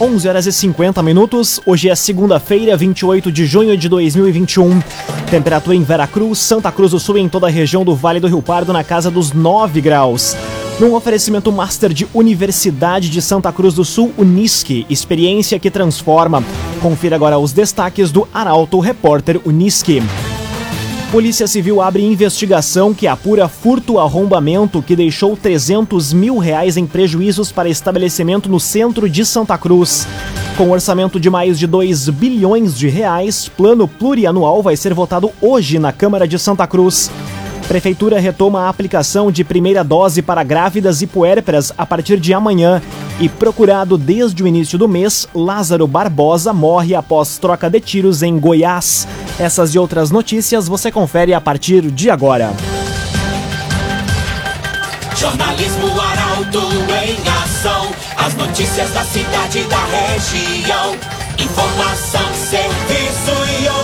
11 horas e 50 minutos. Hoje é segunda-feira, 28 de junho de 2021. Temperatura em Veracruz, Santa Cruz do Sul e em toda a região do Vale do Rio Pardo na casa dos 9 graus. Num oferecimento Master de Universidade de Santa Cruz do Sul, Unisque, experiência que transforma. Confira agora os destaques do Arauto Repórter Unisque. Polícia Civil abre investigação que apura furto arrombamento que deixou 300 mil reais em prejuízos para estabelecimento no centro de Santa Cruz. Com orçamento de mais de 2 bilhões de reais, plano plurianual vai ser votado hoje na Câmara de Santa Cruz. Prefeitura retoma a aplicação de primeira dose para grávidas e puérperas a partir de amanhã. E procurado desde o início do mês, Lázaro Barbosa morre após troca de tiros em Goiás. Essas e outras notícias você confere a partir de agora. Jornalismo Arauto em ação. As notícias da cidade da região. Informação, serviço e.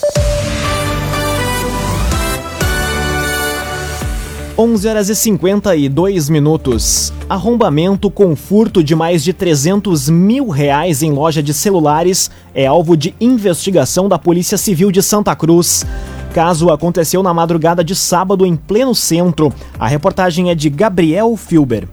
11 horas e 52 minutos. Arrombamento com furto de mais de 300 mil reais em loja de celulares é alvo de investigação da Polícia Civil de Santa Cruz. Caso aconteceu na madrugada de sábado em pleno centro. A reportagem é de Gabriel Filber.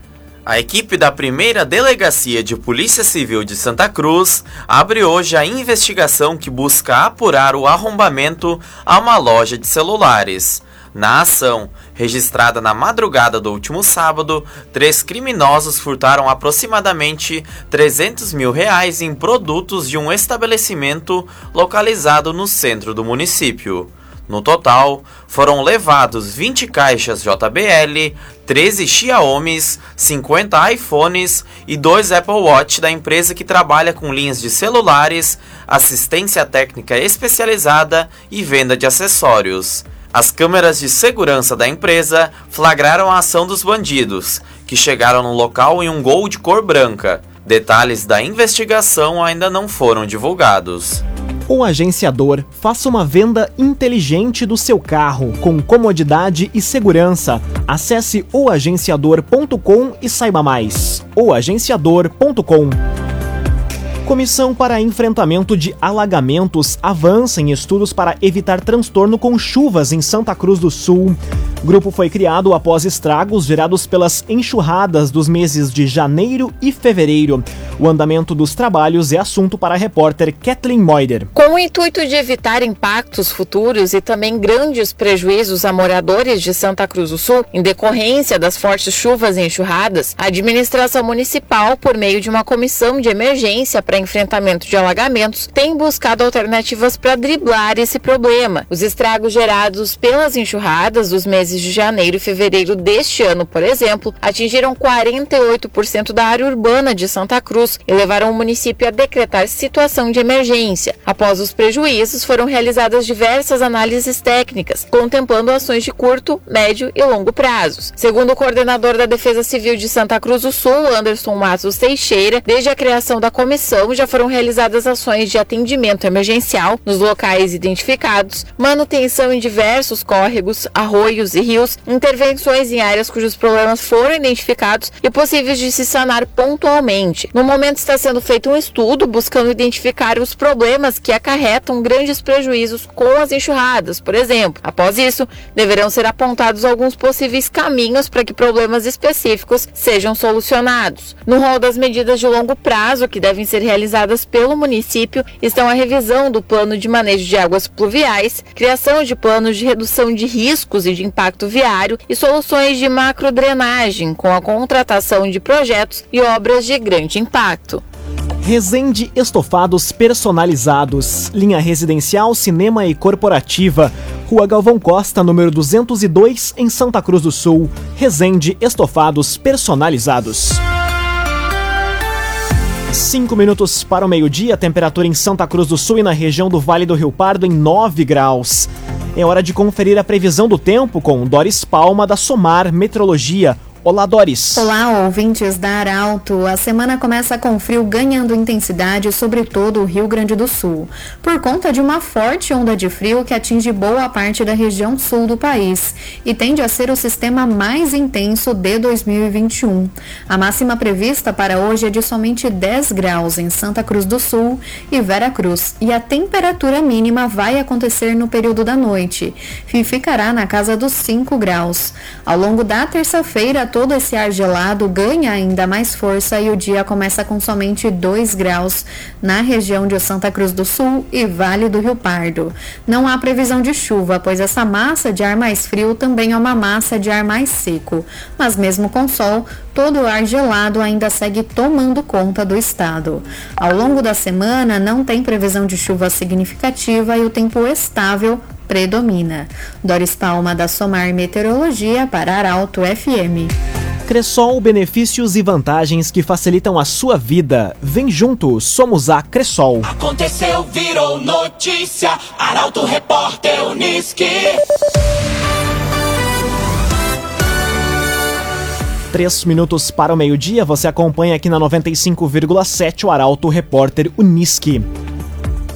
A equipe da primeira Delegacia de Polícia Civil de Santa Cruz abre hoje a investigação que busca apurar o arrombamento a uma loja de celulares. Na ação, registrada na madrugada do último sábado, três criminosos furtaram aproximadamente 300 mil reais em produtos de um estabelecimento localizado no centro do município. No total, foram levados 20 caixas JBL, 13 Xiaomis, 50 iPhones e dois Apple Watch da empresa que trabalha com linhas de celulares, assistência técnica especializada e venda de acessórios. As câmeras de segurança da empresa flagraram a ação dos bandidos, que chegaram no local em um Gol de cor branca. Detalhes da investigação ainda não foram divulgados. O agenciador faça uma venda inteligente do seu carro com comodidade e segurança. Acesse oagenciador.com e saiba mais. oagenciador.com Comissão para Enfrentamento de Alagamentos avança em estudos para evitar transtorno com chuvas em Santa Cruz do Sul. O grupo foi criado após estragos gerados pelas enxurradas dos meses de janeiro e fevereiro. O andamento dos trabalhos é assunto para a repórter Kathleen Moider. Com o intuito de evitar impactos futuros e também grandes prejuízos a moradores de Santa Cruz do Sul, em decorrência das fortes chuvas e enxurradas, a administração municipal, por meio de uma comissão de emergência para enfrentamento de alagamentos, tem buscado alternativas para driblar esse problema. Os estragos gerados pelas enxurradas dos meses de janeiro e fevereiro deste ano, por exemplo, atingiram 48% da área urbana de Santa Cruz e levaram o município a decretar situação de emergência. Após os prejuízos, foram realizadas diversas análises técnicas, contemplando ações de curto, médio e longo prazos. Segundo o coordenador da Defesa Civil de Santa Cruz do Sul, Anderson Matos Teixeira, desde a criação da comissão já foram realizadas ações de atendimento emergencial nos locais identificados, manutenção em diversos córregos, arroios e rios, intervenções em áreas cujos problemas foram identificados e possíveis de se sanar pontualmente. No momento está sendo feito um estudo buscando identificar os problemas que acarretam grandes prejuízos com as enxurradas, por exemplo. Após isso, deverão ser apontados alguns possíveis caminhos para que problemas específicos sejam solucionados. No rol das medidas de longo prazo que devem ser realizadas pelo município estão a revisão do plano de manejo de águas pluviais, criação de planos de redução de riscos e de impacto viário e soluções de macrodrenagem, com a contratação de projetos e obras de grande impacto. Resende Estofados Personalizados, linha residencial, cinema e corporativa. Rua Galvão Costa, número 202, em Santa Cruz do Sul. Resende Estofados Personalizados. Cinco minutos para o meio-dia, temperatura em Santa Cruz do Sul e na região do Vale do Rio Pardo em 9 graus. É hora de conferir a previsão do tempo com Doris Palma da Somar Metrologia. Olá, Doris. Olá, ouvintes da Arauto. A semana começa com frio ganhando intensidade sobre todo o Rio Grande do Sul, por conta de uma forte onda de frio que atinge boa parte da região sul do país e tende a ser o sistema mais intenso de 2021. A máxima prevista para hoje é de somente 10 graus em Santa Cruz do Sul e Vera Cruz, e a temperatura mínima vai acontecer no período da noite, e ficará na casa dos 5 graus. Ao longo da terça-feira, todo esse ar gelado ganha ainda mais força e o dia começa com somente 2 graus na região de Santa Cruz do Sul e Vale do Rio Pardo. Não há previsão de chuva, pois essa massa de ar mais frio também é uma massa de ar mais seco. Mas mesmo com sol, todo o ar gelado ainda segue tomando conta do estado. Ao longo da semana, não tem previsão de chuva significativa e o tempo estável predomina. Doris Palma da Somar Meteorologia para Arauto FM. Cressol, benefícios e vantagens que facilitam a sua vida. Vem junto, somos a Cressol. Aconteceu, virou notícia. Arauto Repórter Uniski. Três minutos para o meio-dia, você acompanha aqui na 95,7 o Arauto Repórter Uniski.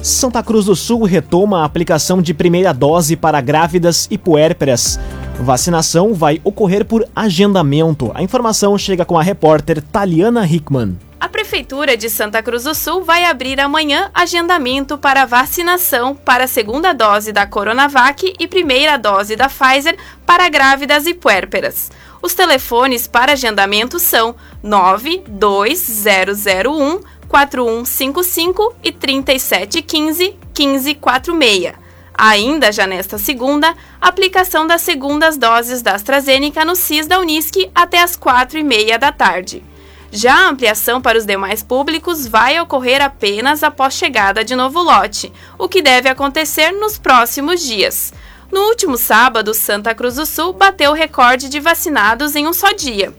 Santa Cruz do Sul retoma a aplicação de primeira dose para grávidas e puérperas. Vacinação vai ocorrer por agendamento. A informação chega com a repórter Taliana Hickman. A Prefeitura de Santa Cruz do Sul vai abrir amanhã agendamento para vacinação para a segunda dose da Coronavac e primeira dose da Pfizer para grávidas e puérperas. Os telefones para agendamento são 92001 4155 e 3715 1546. Ainda já nesta segunda, aplicação das segundas doses da AstraZeneca no CIS da Unisc até as 4 e meia da tarde. Já a ampliação para os demais públicos vai ocorrer apenas após chegada de novo lote, o que deve acontecer nos próximos dias. No último sábado, Santa Cruz do Sul bateu o recorde de vacinados em um só dia.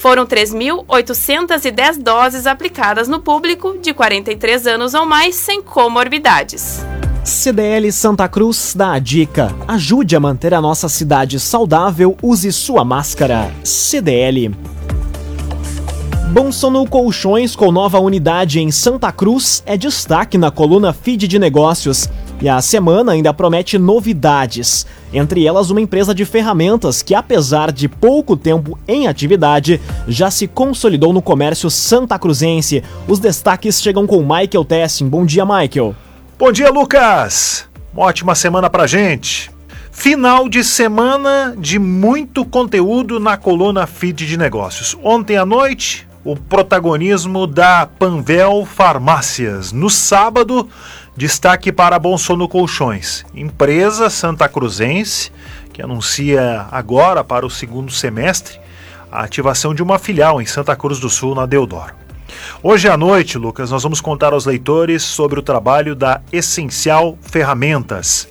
Foram 3.810 doses aplicadas no público de 43 anos ou mais sem comorbidades. CDL Santa Cruz dá a dica: ajude a manter a nossa cidade saudável, use sua máscara. CDL. Bom Sono Colchões com nova unidade em Santa Cruz é destaque na coluna Feed de Negócios. E a semana ainda promete novidades, entre elas uma empresa de ferramentas que, apesar de pouco tempo em atividade, já se consolidou no comércio santa cruzense. Os destaques chegam com Michael Tessin. Bom dia, Michael. Bom dia, Lucas. Uma ótima semana pra gente. Final de semana de muito conteúdo na coluna Feed de Negócios. Ontem à noite, o protagonismo da Panvel Farmácias. No sábado, destaque para a Bom Sono Colchões, empresa santa cruzense que anuncia agora para o segundo semestre a ativação de uma filial em Santa Cruz do Sul, na Deodoro. Hoje à noite, Lucas, nós vamos contar aos leitores sobre o trabalho da Essencial Ferramentas.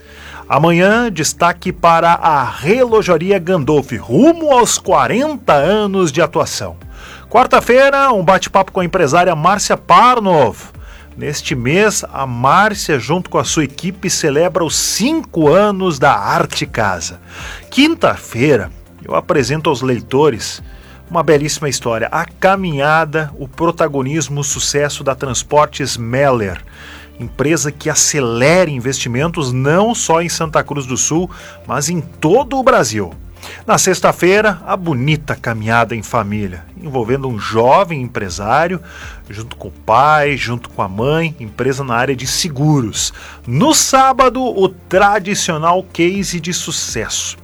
Amanhã, destaque para a Relojaria Gandolf, rumo aos 40 anos de atuação. Quarta-feira, um bate-papo com a empresária Márcia Parnov. Neste mês, a Márcia, junto com a sua equipe, celebra os cinco anos da Arte Casa. Quinta-feira, eu apresento aos leitores uma belíssima história. A caminhada, o protagonismo, o sucesso da Transportes Meller. Empresa que acelera investimentos não só em Santa Cruz do Sul, mas em todo o Brasil. Na sexta-feira, a bonita caminhada em família, envolvendo um jovem empresário, junto com o pai, junto com a mãe, empresa na área de seguros. No sábado, o tradicional case de sucesso.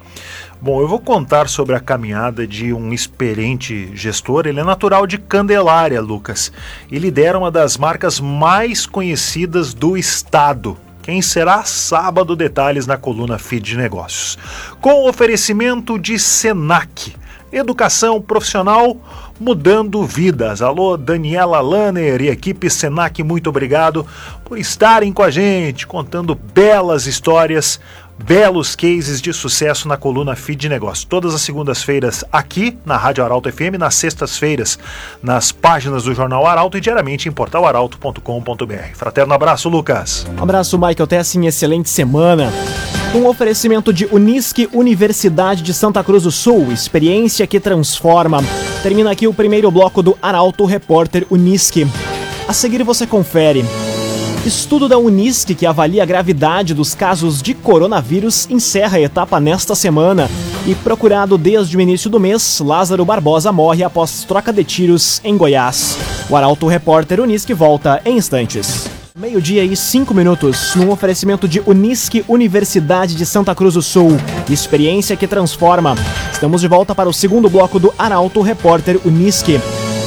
Bom, eu vou contar sobre a caminhada de um experiente gestor. Ele é natural de Candelária, Lucas, e lidera uma das marcas mais conhecidas do estado. Quem será? Sábado, detalhes na coluna Feed de Negócios. Com oferecimento de Senac, educação profissional mudando vidas. Alô, Daniela Lanner e equipe Senac, muito obrigado por estarem com a gente, contando belas histórias belos cases de sucesso na coluna Feed de Negócios. Todas as segundas-feiras aqui na Rádio Arauto FM, nas sextas-feiras nas páginas do Jornal Arauto e diariamente em portalarauto.com.br. Fraterno abraço, Lucas. Um abraço, Michael Tessin. Excelente semana. Um oferecimento de Unisque Universidade de Santa Cruz do Sul, experiência que transforma. Termina aqui o primeiro bloco do Arauto Repórter Unisque. A seguir você confere. Estudo da Unisc que avalia a gravidade dos casos de coronavírus encerra a etapa nesta semana. E procurado desde o início do mês, Lázaro Barbosa morre após troca de tiros em Goiás. O Arauto Repórter Unisc volta em instantes. Meio-dia e cinco minutos, num oferecimento de Unisque Universidade de Santa Cruz do Sul. Experiência que transforma. Estamos de volta para o segundo bloco do Arauto Repórter Unisque.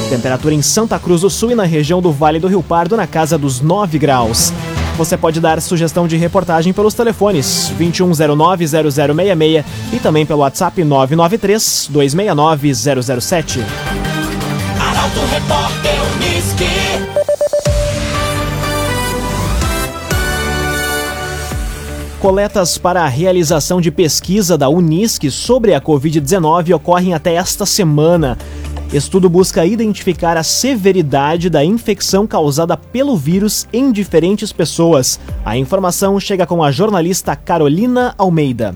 Temperatura em Santa Cruz do Sul e na região do Vale do Rio Pardo na casa dos 9 graus. Você pode dar sugestão de reportagem pelos telefones 2109-0066 e também pelo WhatsApp 993-269-007. Arauto Repórter Unisque. Coletas para a realização de pesquisa da Unisc sobre a Covid-19 ocorrem até esta semana. Estudo busca identificar a severidade da infecção causada pelo vírus em diferentes pessoas. A informação chega com a jornalista Carolina Almeida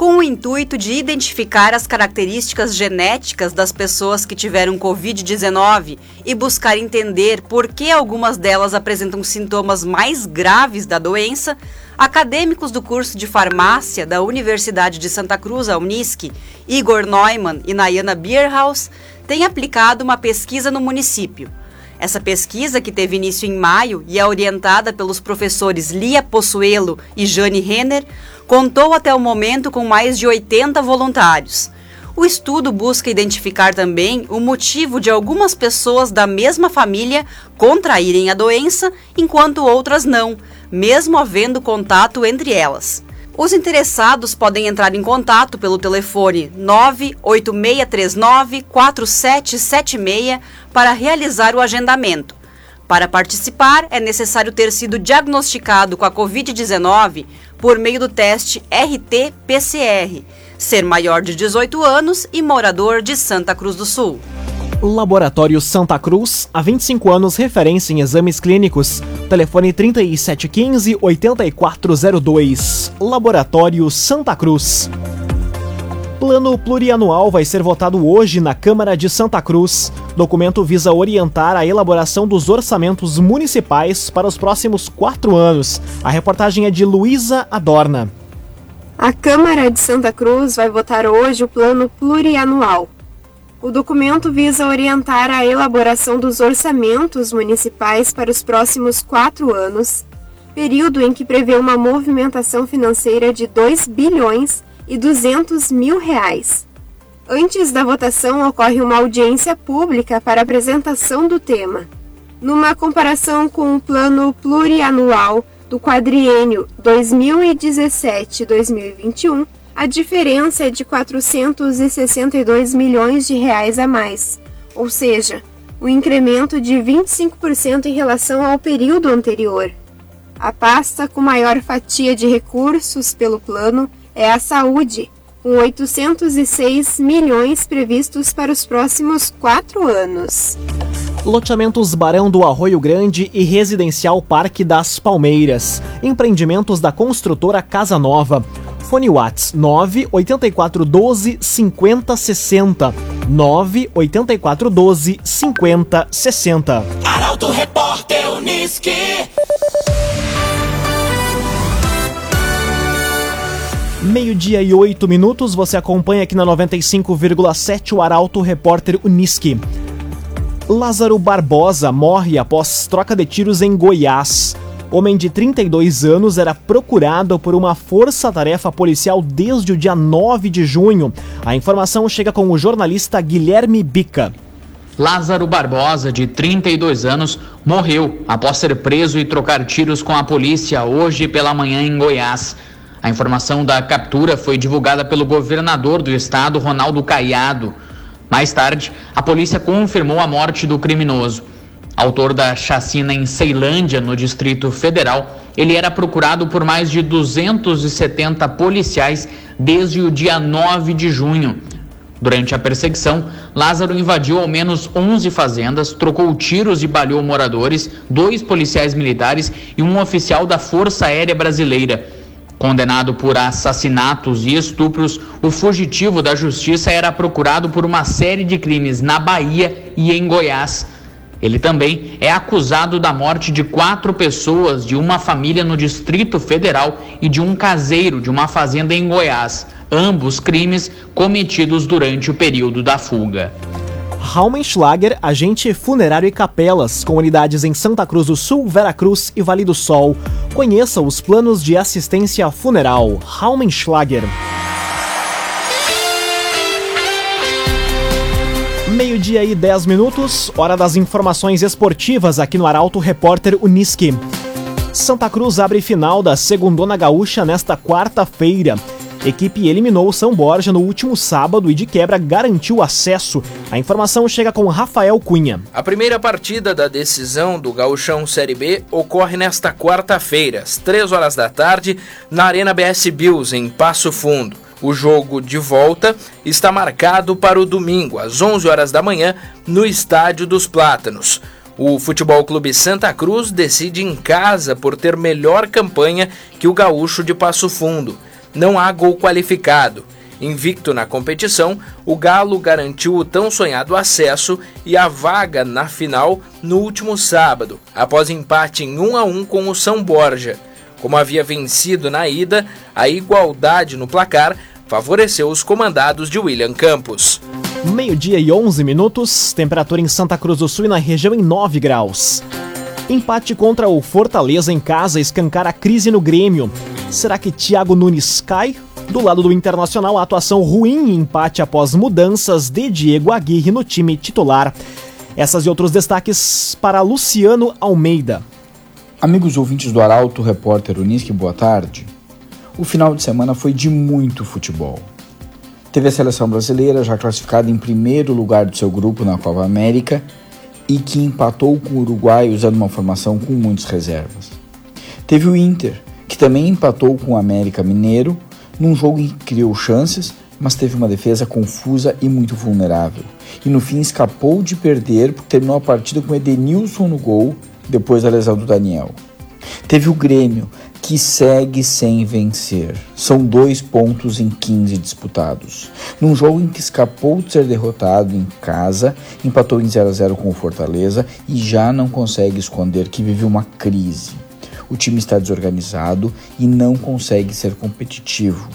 com o intuito de identificar as características genéticas das pessoas que tiveram Covid-19 e buscar entender por que algumas delas apresentam sintomas mais graves da doença, acadêmicos do curso de farmácia da Universidade de Santa Cruz, a Unisc, Igor Neumann e Nayana Bierhaus, têm aplicado uma pesquisa no município. Essa pesquisa, que teve início em maio e é orientada pelos professores Lia Possuelo e Jane Renner, contou até o momento com mais de 80 voluntários. O estudo busca identificar também o motivo de algumas pessoas da mesma família contraírem a doença, enquanto outras não, mesmo havendo contato entre elas. Os interessados podem entrar em contato pelo telefone 98639 4776 para realizar o agendamento. Para participar, é necessário ter sido diagnosticado com a Covid-19 por meio do teste RT-PCR, ser maior de 18 anos e morador de Santa Cruz do Sul. Laboratório Santa Cruz, há 25 anos referência em exames clínicos. Telefone 3715-8402. Laboratório Santa Cruz. Plano plurianual vai ser votado hoje na Câmara de Santa Cruz. Documento visa orientar a elaboração dos orçamentos municipais para os próximos quatro anos. A reportagem é de Luísa Adorna. A Câmara de Santa Cruz vai votar hoje o Plano Plurianual. O documento visa orientar a elaboração dos orçamentos municipais para os próximos quatro anos, período em que prevê uma movimentação financeira de 2 bilhões e 200 mil reais. Antes da votação ocorre uma audiência pública para apresentação do tema. Numa comparação com o plano plurianual do quadriênio 2017-2021, a diferença é de 462 milhões de reais a mais, ou seja, o um incremento de 25% em relação ao período anterior. A pasta com maior fatia de recursos pelo plano é a saúde, com 806 milhões previstos para os próximos quatro anos. Loteamentos Barão do Arroio Grande e Residencial Parque das Palmeiras. Empreendimentos da construtora Casa Nova. Fone Whats 98412 5060. 98412 5060. Arauto Repórter Uniski. Meio-dia e oito minutos, você acompanha aqui na 95,7 o Arauto Repórter Uniski. Lázaro Barbosa morre após troca de tiros em Goiás. Homem de 32 anos era procurado por uma força-tarefa policial desde o dia 9 de junho. A informação chega com o jornalista Guilherme Bica. Lázaro Barbosa, de 32 anos, morreu após ser preso e trocar tiros com a polícia hoje pela manhã em Goiás. A informação da captura foi divulgada pelo governador do estado, Ronaldo Caiado. Mais tarde, a polícia confirmou a morte do criminoso. Autor da chacina em Ceilândia, no Distrito Federal, ele era procurado por mais de 270 policiais desde o dia 9 de junho. Durante a perseguição, Lázaro invadiu ao menos 11 fazendas, trocou tiros e baleou moradores, dois policiais militares e um oficial da Força Aérea Brasileira. Condenado por assassinatos e estupros, o fugitivo da justiça era procurado por uma série de crimes na Bahia e em Goiás. Ele também é acusado da morte de quatro pessoas de uma família no Distrito Federal e de um caseiro de uma fazenda em Goiás ambos crimes cometidos durante o período da fuga. Raumenschlager, agente funerário e capelas, com unidades em Santa Cruz do Sul, Veracruz e Vale do Sol. Conheça os planos de assistência funeral. Raumenschlager. Meio-dia e 10 minutos, hora das informações esportivas aqui no Arauto Repórter Uniski. Santa Cruz abre final da Segundona Gaúcha nesta quarta-feira. Equipe eliminou o São Borja no último sábado e de quebra garantiu acesso. A informação chega com Rafael Cunha. A primeira partida da decisão do Gauchão Série B ocorre nesta quarta-feira, às 3 horas da tarde, na Arena BS Bills, em Passo Fundo. O jogo de volta está marcado para o domingo, às 11 horas da manhã, no Estádio dos Plátanos. O Futebol Clube Santa Cruz decide em casa por ter melhor campanha que o Gaúcho de Passo Fundo não há gol qualificado. Invicto na competição, o Galo garantiu o tão sonhado acesso e a vaga na final no último sábado, após empate em 1 a 1 com o São Borja. Como havia vencido na ida, a igualdade no placar favoreceu os comandados de William Campos. Meio-dia e 11 minutos, temperatura em Santa Cruz do Sul e na região em 9 graus. Empate contra o Fortaleza em casa escancar a crise no Grêmio. Será que Thiago Nunes cai? Do lado do Internacional, a atuação ruim e empate após mudanças de Diego Aguirre no time titular. Essas e outros destaques para Luciano Almeida. Amigos ouvintes do Arauto, repórter Unisque, boa tarde. O final de semana foi de muito futebol. Teve a seleção brasileira já classificada em primeiro lugar do seu grupo na Copa América e que empatou com o Uruguai usando uma formação com muitas reservas. Teve o Inter, que também empatou com o América Mineiro num jogo em que criou chances, mas teve uma defesa confusa e muito vulnerável. E no fim escapou de perder porque terminou a partida com Edenilson no gol depois da lesão do Daniel. Teve o Grêmio, que segue sem vencer. São dois pontos em 15 disputados. Num jogo em que escapou de ser derrotado em casa, empatou em 0 a 0 com o Fortaleza e já não consegue esconder que vive uma crise o time está desorganizado e não consegue ser competitivo.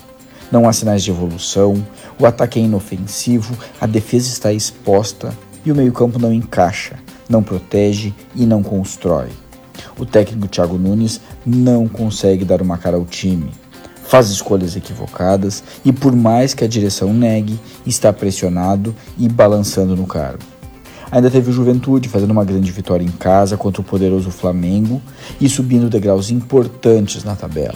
Não há sinais de evolução, o ataque é inofensivo, a defesa está exposta e o meio-campo não encaixa, não protege e não constrói. O técnico Thiago Nunes não consegue dar uma cara ao time. Faz escolhas equivocadas e, por mais que a direção negue, está pressionado e balançando no cargo. Ainda teve o Juventude fazendo uma grande vitória em casa contra o poderoso Flamengo e subindo degraus importantes na tabela.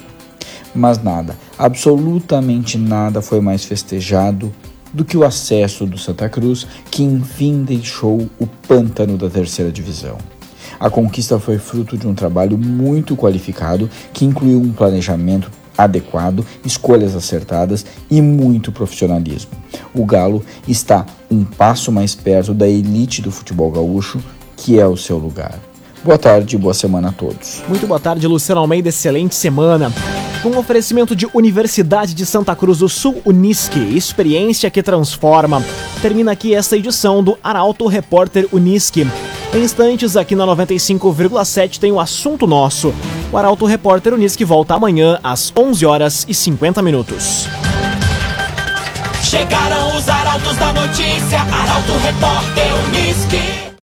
Mas nada, absolutamente nada foi mais festejado do que o acesso do Santa Cruz, que enfim deixou o pântano da terceira divisão. A conquista foi fruto de um trabalho muito qualificado que incluiu um planejamento adequado, escolhas acertadas e muito profissionalismo. O Galo está um passo mais perto da elite do futebol gaúcho, que é o seu lugar. Boa tarde boa semana a todos. Muito boa tarde, Luciano Almeida. Excelente semana. Com oferecimento de Universidade de Santa Cruz do Sul, Unisque, experiência que transforma. Termina aqui esta edição do Arauto Repórter Unisque. Em instantes, aqui na 95,7 tem o assunto nosso. O Arauto Repórter Unisque volta amanhã às 11 horas e 50 minutos. Chegaram os arautos da notícia, Arauto Repórter Unisque.